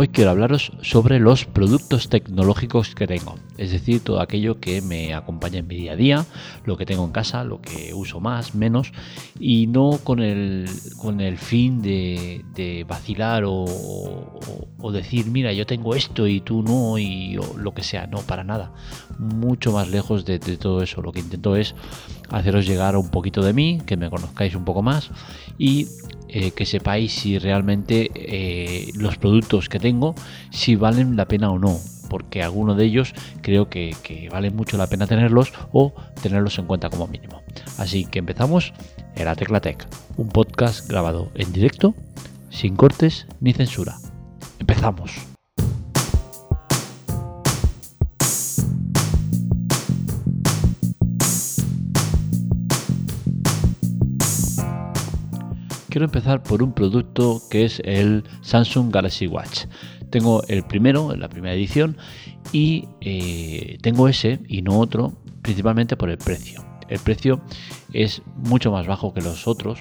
Hoy quiero hablaros sobre los productos tecnológicos que tengo, es decir, todo aquello que me acompaña en mi día a día, lo que tengo en casa, lo que uso más, menos, y no con el, con el fin de, vacilar o, decir, mira, yo tengo esto y tú no, y lo que sea, no, para nada. Mucho más lejos de todo eso. Lo que intento es haceros llegar un poquito de mí, que me conozcáis un poco más y eh, que sepáis si realmente eh, los productos que tengo, si valen la pena o no, porque alguno de ellos creo que, que vale mucho la pena tenerlos o tenerlos en cuenta como mínimo. Así que empezamos en la Tecla Tech, un podcast grabado en directo, sin cortes ni censura. Empezamos. Quiero empezar por un producto que es el Samsung Galaxy Watch. Tengo el primero, la primera edición, y eh, tengo ese y no otro, principalmente por el precio. El precio es mucho más bajo que los otros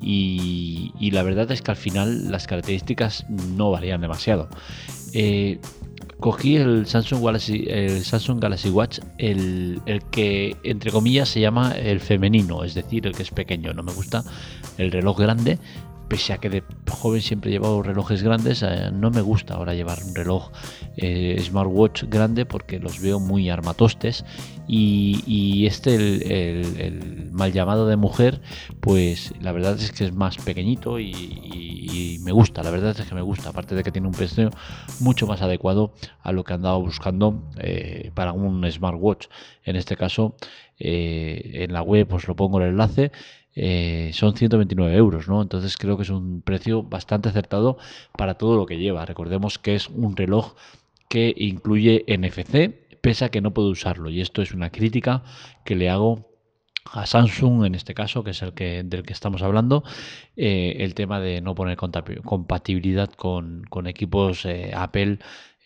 y, la verdad es que al final las características no varían demasiado. Eh, cogí el Samsung Galaxy, el Samsung Galaxy Watch, el, que entre comillas se llama el femenino, es decir, el que es pequeño. No me gusta el reloj grande, pese a que de joven siempre he llevado relojes grandes, eh, no me gusta ahora llevar un reloj eh, smartwatch grande porque los veo muy armatostes. Y, este, el, mal llamado de mujer, pues la verdad es que es más pequeñito y, me gusta, la verdad es que me gusta, aparte de que tiene un precio mucho más adecuado a lo que andaba buscando eh, para un smartwatch. En este caso, en la web os lo pongo el enlace eh, son 129 euros, ¿no? Entonces creo que es un precio bastante acertado para todo lo que lleva. Recordemos que es un reloj que incluye NFC, pese a que no puedo usarlo. Y esto es una crítica que le hago a Samsung en este caso, que es el que del que estamos hablando, eh, el tema de no poner compatibilidad con, equipos eh, Apple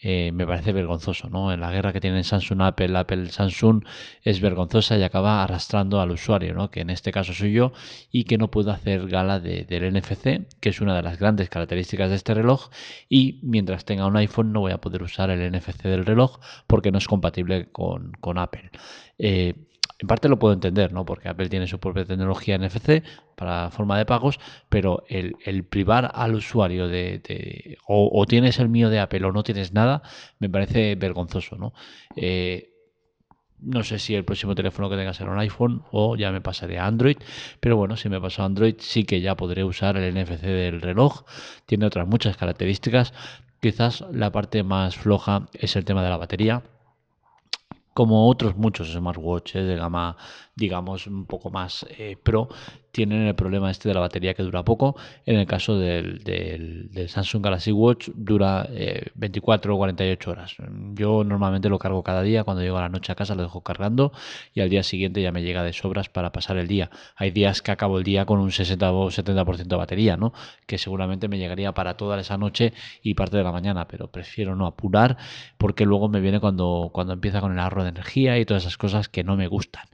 eh, me parece vergonzoso, ¿no? En la guerra que tienen Samsung, Apple, Apple, Samsung es vergonzosa y acaba arrastrando al usuario, ¿no? Que en este caso soy yo y que no puedo hacer gala del NFC, que es una de las grandes características de este reloj y mientras tenga un iPhone no voy a poder usar el NFC del reloj porque no es compatible con, con Apple. Eh, en parte lo puedo entender, ¿no? Porque Apple tiene su propia tecnología NFC para forma de pagos, pero el, privar al usuario de, o, tienes el mío de Apple o no tienes nada, me parece vergonzoso, ¿no? Eh, no sé si el próximo teléfono que tenga será un iPhone o ya me pasaré a Android, pero bueno, si me paso a Android sí que ya podré usar el NFC del reloj. Tiene otras muchas características. Quizás la parte más floja es el tema de la batería como otros muchos smartwatches de gama, digamos, un poco más eh, pro, tienen el problema este de la batería que dura poco. En el caso del, del, Samsung Galaxy Watch dura 24 o 48 horas. Yo normalmente lo cargo cada día, cuando llego a la noche a casa lo dejo cargando y al día siguiente ya me llega de sobras para pasar el día. Hay días que acabo el día con un 60 o 70% de batería, ¿no? que seguramente me llegaría para toda esa noche y parte de la mañana, pero prefiero no apurar porque luego me viene cuando, cuando empieza con el ahorro de energía y todas esas cosas que no me gustan.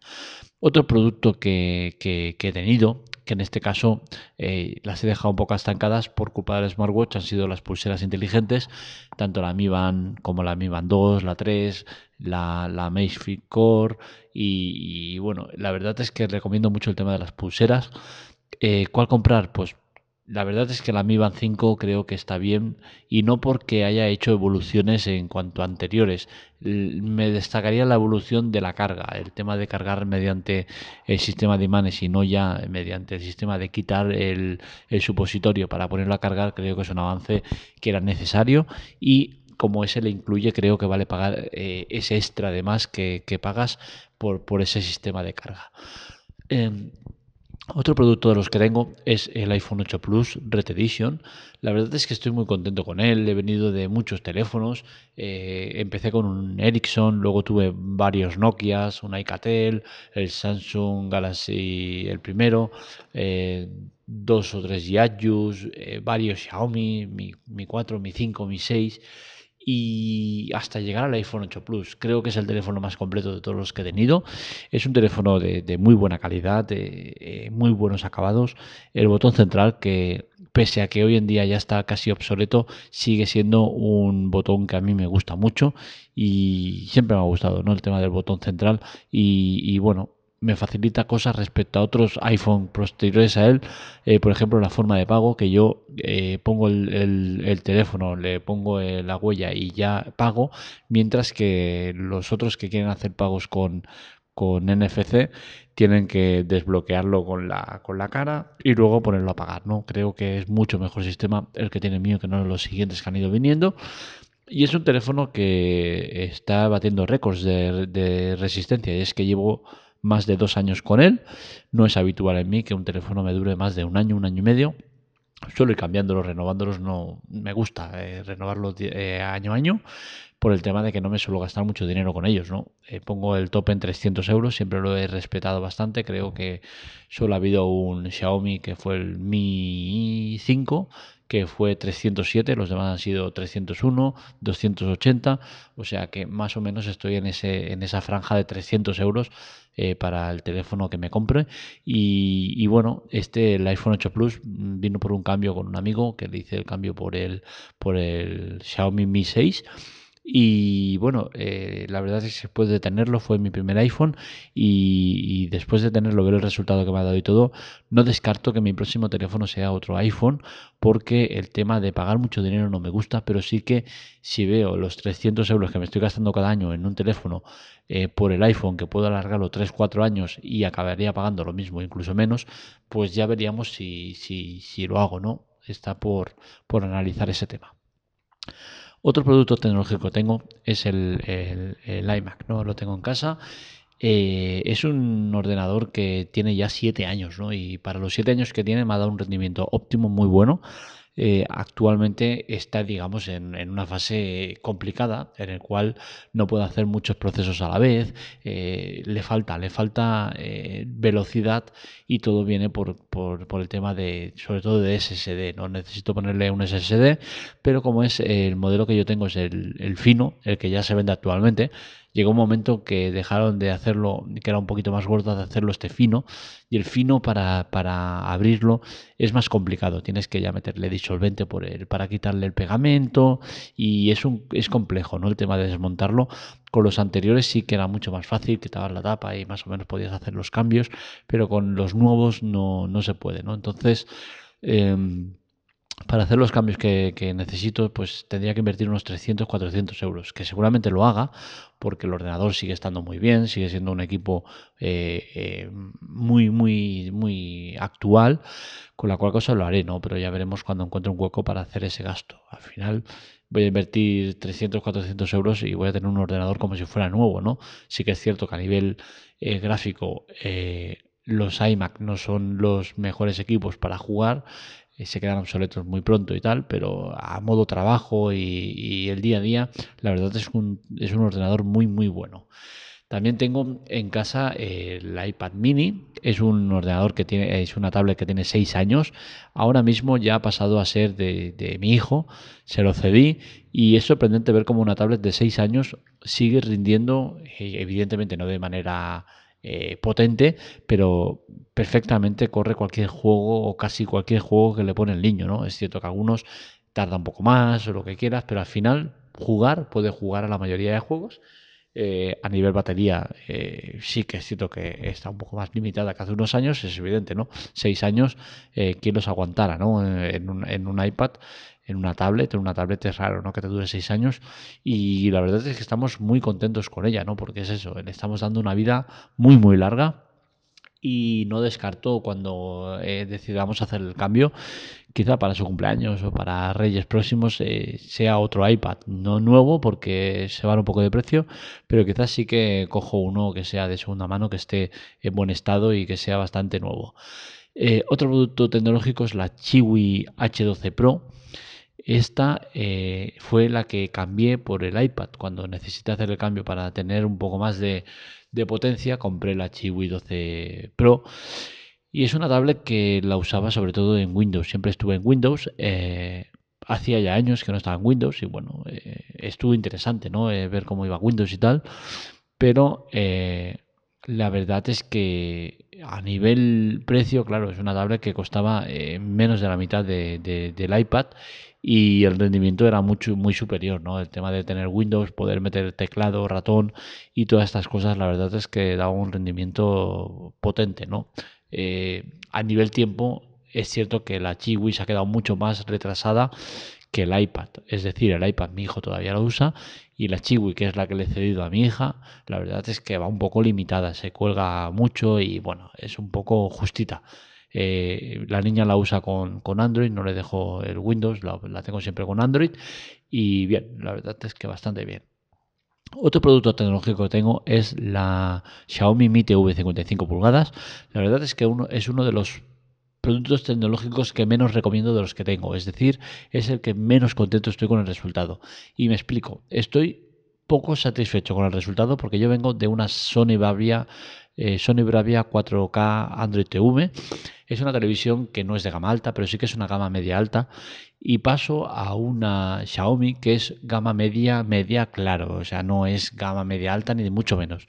Otro producto que, he tenido, que en este caso eh, las he dejado un poco estancadas por culpa del smartwatch, han sido las pulseras inteligentes, tanto la Mi Band como la Mi Band 2, la 3, la, la Fit Core y, bueno, la verdad es que recomiendo mucho el tema de las pulseras. Eh, ¿Cuál comprar? Pues la verdad es que la Mi Band 5 creo que está bien y no porque haya hecho evoluciones en cuanto a anteriores. Me destacaría la evolución de la carga, el tema de cargar mediante el sistema de imanes y no ya mediante el sistema de quitar el, supositorio para ponerlo a cargar. Creo que es un avance que era necesario y como ese le incluye, creo que vale pagar eh, ese extra de más que, pagas por, ese sistema de carga. Em, otro producto de los que tengo es el iPhone 8 Plus Red Edition. La verdad es que estoy muy contento con él. He venido de muchos teléfonos. Eh, empecé con un Ericsson, luego tuve varios Nokias, un Icatel, el Samsung Galaxy el primero, eh, dos o tres Yayus, eh, varios Xiaomi, mi, mi 4, mi 5, mi 6 y hasta llegar al iPhone 8 Plus. Creo que es el teléfono más completo de todos los que he tenido. Es un teléfono de, muy buena calidad, de eh, muy buenos acabados. El botón central que pese a que hoy en día ya está casi obsoleto, sigue siendo un botón que a mí me gusta mucho y siempre me ha gustado, ¿no? El tema del botón central y bueno, me facilita cosas respecto a otros iPhone posteriores a él, eh, por ejemplo la forma de pago, que yo eh, pongo el, teléfono, le pongo eh, la huella y ya pago, mientras que los otros que quieren hacer pagos con, con NFC tienen que desbloquearlo con la, con la cara y luego ponerlo a pagar, ¿no? Creo que es mucho mejor sistema el que tiene mío que no los siguientes que han ido viniendo. Y es un teléfono que está batiendo récords de, de resistencia. Y es que llevo más de dos años con él. No es habitual en mí que un teléfono me dure más de un año, un año y medio. Suelo ir cambiándolos, renovándolos, no me gusta eh, renovarlos eh, año a año por el tema de que no me suelo gastar mucho dinero con ellos, ¿no? Eh, pongo el top en 300 euros, siempre lo he respetado bastante, creo que solo ha habido un Xiaomi que fue el Mi 5 que fue 307, los demás han sido 301, 280, o sea que más o menos estoy en, ese, en esa franja de 300 euros eh, para el teléfono que me compre. Y, bueno, este, el iPhone 8 Plus, mm, vino por un cambio con un amigo que le hice el cambio por el, por el Xiaomi Mi 6 y bueno, eh, la verdad es que después de tenerlo fue mi primer iPhone y, después de tenerlo, ver el resultado que me ha dado y todo, no descarto que mi próximo teléfono sea otro iPhone porque el tema de pagar mucho dinero no me gusta, pero sí que si veo los 300 euros que me estoy gastando cada año en un teléfono eh, por el iPhone que puedo alargarlo 3-4 años y acabaría pagando lo mismo, incluso menos, pues ya veríamos si, si, si lo hago, ¿no? Está por, por analizar ese tema. Otro producto tecnológico que tengo es el, iMac, ¿no? Lo tengo en casa. Eh, es un ordenador que tiene ya 7 años, ¿no? Y para los 7 años que tiene me ha dado un rendimiento óptimo muy bueno. Eh, actualmente está, digamos, en, una fase complicada, en el cual no puede hacer muchos procesos a la vez, eh, le falta, le falta eh, velocidad y todo viene por, el tema de, sobre todo de SSD, ¿no? Necesito ponerle un SSD, pero como es el modelo que yo tengo es el, el fino, el que ya se vende actualmente, llegó un momento que dejaron de hacerlo, que era un poquito más gordo, de hacerlo este fino, y el fino para, para abrirlo es más complicado. Tienes que ya meterle disolvente por el, para quitarle el pegamento, y es, un, es complejo, ¿no? El tema de desmontarlo. Con los anteriores sí que era mucho más fácil, quitabas la tapa y más o menos podías hacer los cambios, pero con los nuevos no, no se puede, ¿no? Entonces, em, para hacer los cambios que, necesito, pues tendría que invertir unos 300, 400 euros, que seguramente lo haga, porque el ordenador sigue estando muy bien, sigue siendo un equipo eh, eh, muy, muy, muy actual, con la cual cosa lo haré, ¿no? Pero ya veremos cuando encuentre un hueco para hacer ese gasto. Al final voy a invertir 300, 400 euros y voy a tener un ordenador como si fuera nuevo, ¿no? Sí que es cierto que a nivel eh, gráfico los iMac no son los mejores equipos para jugar, se quedan obsoletos muy pronto y tal, pero a modo trabajo y, el día a día, la verdad es un, es un ordenador muy, muy bueno. También tengo en casa el iPad mini, es un ordenador que tiene, es una tablet que tiene 6 años, ahora mismo ya ha pasado a ser de, de, mi hijo, se lo cedí y es sorprendente ver cómo una tablet de 6 años sigue rindiendo, eh, evidentemente no de manera eh, potente, pero perfectamente corre cualquier juego o casi cualquier juego que le pone el niño, ¿no? Es cierto que algunos tardan un poco más o lo que quieras, pero al final jugar puede jugar a la mayoría de juegos. Eh, a nivel batería eh, sí que es cierto que está un poco más limitada que hace unos años, es evidente, ¿no? Seis años, ¿quién los aguantara, ¿no? En un, en un iPad en una tablet, en una tablet es raro, ¿no? Que te dure seis años y la verdad es que estamos muy contentos con ella, ¿no? Porque es eso, le estamos dando una vida muy, muy larga y no descarto cuando eh, decidamos hacer el cambio, quizá para su cumpleaños o para Reyes próximos, eh, sea otro iPad, no nuevo porque se va un poco de precio, pero quizás sí que cojo uno que sea de segunda mano, que esté en buen estado y que sea bastante nuevo. Eh, otro producto tecnológico es la Chiwi H12 Pro esta eh, fue la que cambié por el iPad. Cuando necesité hacer el cambio para tener un poco más de, potencia, compré la Chiwi 12 Pro. Y es una tablet que la usaba sobre todo en Windows. Siempre estuve en Windows. Eh, hacía ya años que no estaba en Windows y bueno, eh, estuvo interesante, ¿no? Eh, ver cómo iba Windows y tal, pero la verdad es que a nivel precio, claro, es una tablet que costaba menos de la mitad del iPad y el rendimiento era mucho muy superior, ¿no? El tema de tener Windows, poder meter teclado, ratón y todas estas cosas, la verdad es que daba un rendimiento potente, ¿no? A nivel tiempo es cierto que la Chiwi se ha quedado mucho más retrasada que el iPad. Es decir, el iPad mi hijo todavía lo usa y la Chiwi, que es la que le he cedido a mi hija, la verdad es que va un poco limitada, se cuelga mucho y bueno, es un poco justita. Eh, la niña la usa con, Android, no le dejo el Windows, la, la, tengo siempre con Android y bien, la verdad es que bastante bien. Otro producto tecnológico que tengo es la Xiaomi Mi TV 55 pulgadas. La verdad es que uno, es uno de los productos tecnológicos que menos recomiendo de los que tengo. Es decir, es el que menos contento estoy con el resultado. Y me explico. Estoy poco satisfecho con el resultado porque yo vengo de una Sony Bravia, eh, Sony Bravia 4K Android TV. Es una televisión que no es de gama alta, pero sí que es una gama media alta. Y paso a una Xiaomi que es gama media, media, claro. O sea, no es gama media alta ni de mucho menos.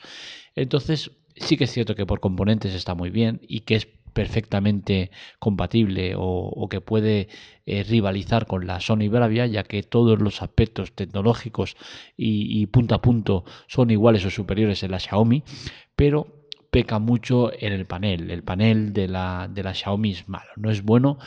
Entonces, sí que es cierto que por componentes está muy bien y que es perfectamente compatible o, que puede eh, rivalizar con la Sony Bravia, ya que todos los aspectos tecnológicos y, y punto a punto son iguales o superiores en la Xiaomi, pero peca mucho en el panel. El panel de la, de la Xiaomi es malo, no es bueno.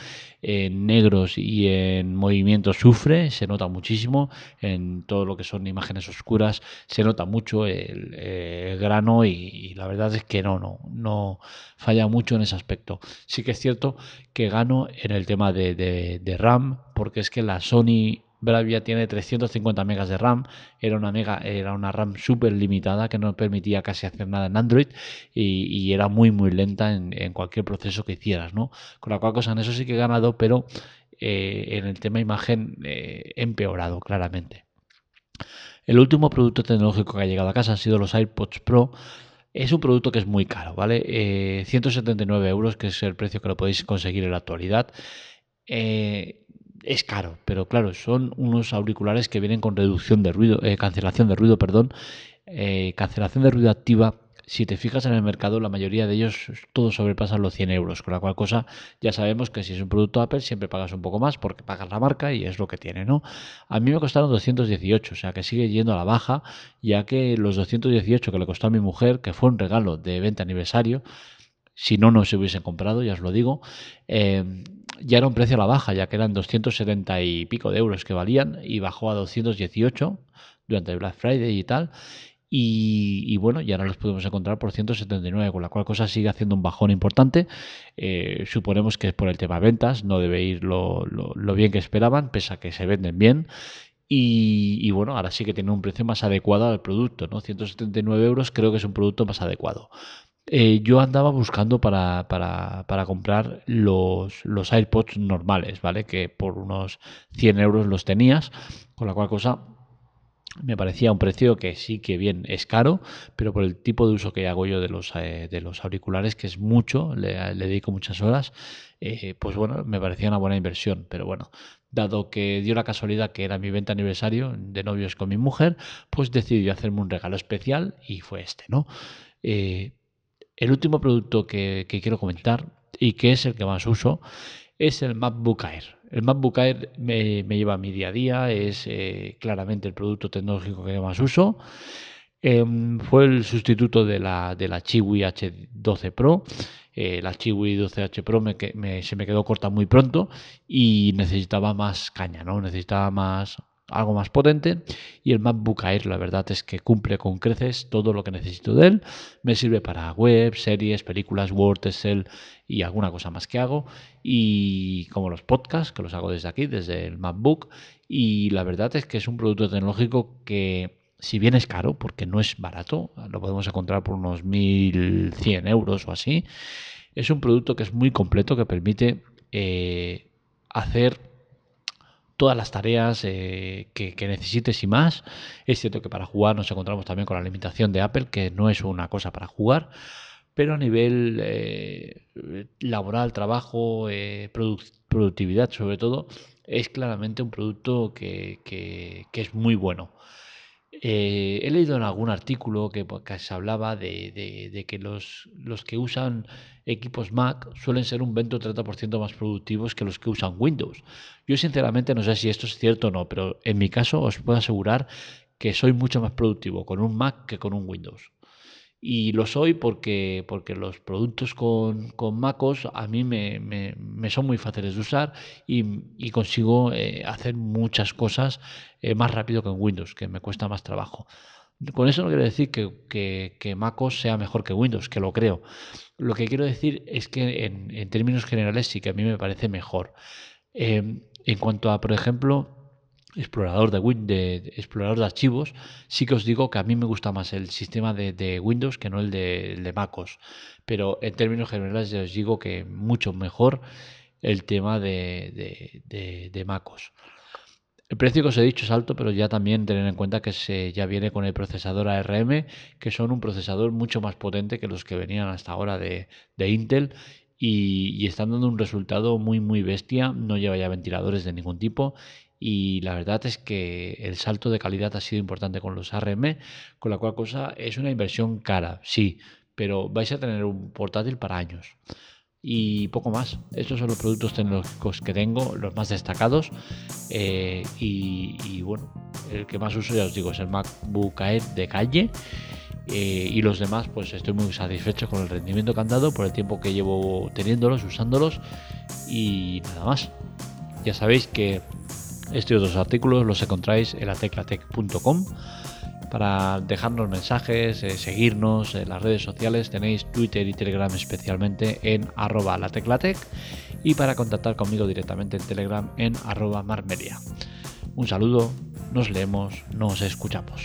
En negros y en movimiento sufre, se nota muchísimo. En todo lo que son imágenes oscuras se nota mucho el, grano y, la verdad es que no, no, no falla mucho en ese aspecto. Sí que es cierto que gano en el tema de, de RAM, porque es que la Sony Bravia tiene 350 megas de RAM, era una, mega, era una RAM súper limitada que no permitía casi hacer nada en Android y, era muy muy lenta en, cualquier proceso que hicieras, ¿no? Con la cual cosa en eso sí que he ganado, pero eh, en el tema imagen eh, empeorado claramente. El último producto tecnológico que ha llegado a casa han sido los AirPods Pro. Es un producto que es muy caro, ¿vale? 179 eh, euros, que es el precio que lo podéis conseguir en la actualidad. Eh, es caro, pero claro, son unos auriculares que vienen con reducción de ruido, eh, cancelación de ruido, perdón, eh, cancelación de ruido activa. Si te fijas en el mercado, la mayoría de ellos todos sobrepasan los 100 euros, con la cual cosa ya sabemos que si es un producto Apple siempre pagas un poco más porque pagas la marca y es lo que tiene, ¿no? A mí me costaron 218, o sea que sigue yendo a la baja, ya que los 218 que le costó a mi mujer, que fue un regalo de 20 aniversario, si no, no se hubiesen comprado, ya os lo digo, eh, ya era un precio a la baja, ya que eran 270 y pico de euros que valían y bajó a 218 durante el Black Friday y tal. Y, bueno, ya no los podemos encontrar por 179, con la cual cosa sigue haciendo un bajón importante. Eh, suponemos que es por el tema de ventas, no debe ir lo, bien que esperaban, pese a que se venden bien. Y, y, bueno, ahora sí que tiene un precio más adecuado al producto, ¿no? 179 euros creo que es un producto más adecuado. Eh, yo andaba buscando para, para, comprar los, los, AirPods normales, ¿vale? Que por unos 100 euros los tenías, con la cual cosa me parecía un precio que sí que bien es caro, pero por el tipo de uso que hago yo de los, eh, de los auriculares, que es mucho, le, dedico muchas horas, eh, pues bueno, me parecía una buena inversión, pero bueno, dado que dio la casualidad que era mi venta aniversario de novios con mi mujer, pues decidí hacerme un regalo especial y fue este, ¿no? El último producto que, quiero comentar y que es el que más uso es el MacBook Air. El MacBook Air me, lleva a mi día a día, es eh, claramente el producto tecnológico que más uso. Em, fue el sustituto de la, de la Chiwi H12 Pro. Eh, la Chiwi 12H Pro se me quedó corta muy pronto y necesitaba más caña, ¿no? Necesitaba más, algo más potente. Y el MacBook Air la verdad es que cumple con creces todo lo que necesito de él. Me sirve para web, series, películas, Word, Excel y alguna cosa más que hago. Y como los podcasts que los hago desde aquí, desde el MacBook. Y la verdad es que es un producto tecnológico que si bien es caro, porque no es barato, lo podemos encontrar por unos 1.100 euros o así, es un producto que es muy completo, que permite eh, hacer todas las tareas eh, que, necesites y más. Es cierto que para jugar nos encontramos también con la limitación de Apple, que no es una cosa para jugar, pero a nivel eh, laboral, trabajo, eh, productividad sobre todo, es claramente un producto que, es muy bueno. Eh, he leído en algún artículo que, se hablaba de, que los, los, que usan equipos Mac suelen ser un 20 o 30% más productivos que los que usan Windows. Yo sinceramente no sé si esto es cierto o no, pero en mi caso os puedo asegurar que soy mucho más productivo con un Mac que con un Windows. Y lo soy porque, porque los productos con, con MacOS a mí me, me, son muy fáciles de usar y, consigo eh, hacer muchas cosas eh, más rápido que en Windows, que me cuesta más trabajo. Con eso no quiero decir que, que, que, MacOS sea mejor que Windows, que lo creo. Lo que quiero decir es que en, en términos generales sí que a mí me parece mejor. Eh, en cuanto a, por ejemplo, explorador de, de, explorador de archivos, sí que os digo que a mí me gusta más el sistema de, Windows que no el de, MacOS. Pero en términos generales ya os digo que mucho mejor el tema de, de, MacOS. El precio que os he dicho es alto, pero ya también tener en cuenta que se, ya viene con el procesador ARM, que son un procesador mucho más potente que los que venían hasta ahora de, Intel y, y, están dando un resultado muy muy bestia. No lleva ya ventiladores de ningún tipo y la verdad es que el salto de calidad ha sido importante con los ARM, con la cual cosa es una inversión cara, sí, pero vais a tener un portátil para años. Y poco más. Estos son los productos tecnológicos que tengo, los más destacados. Eh, y, bueno, el que más uso, ya os digo, es el MacBook Air de calle. Eh, y los demás, pues estoy muy satisfecho con el rendimiento que han dado por el tiempo que llevo teniéndolos, usándolos. Y nada más. Ya sabéis que estos otros artículos los encontráis en la teclatec.com. Para dejarnos mensajes, eh, seguirnos en las redes sociales tenéis Twitter y Telegram especialmente en arroba la teclatec y para contactar conmigo directamente en Telegram en arroba marmeria. Un saludo, nos leemos, nos escuchamos.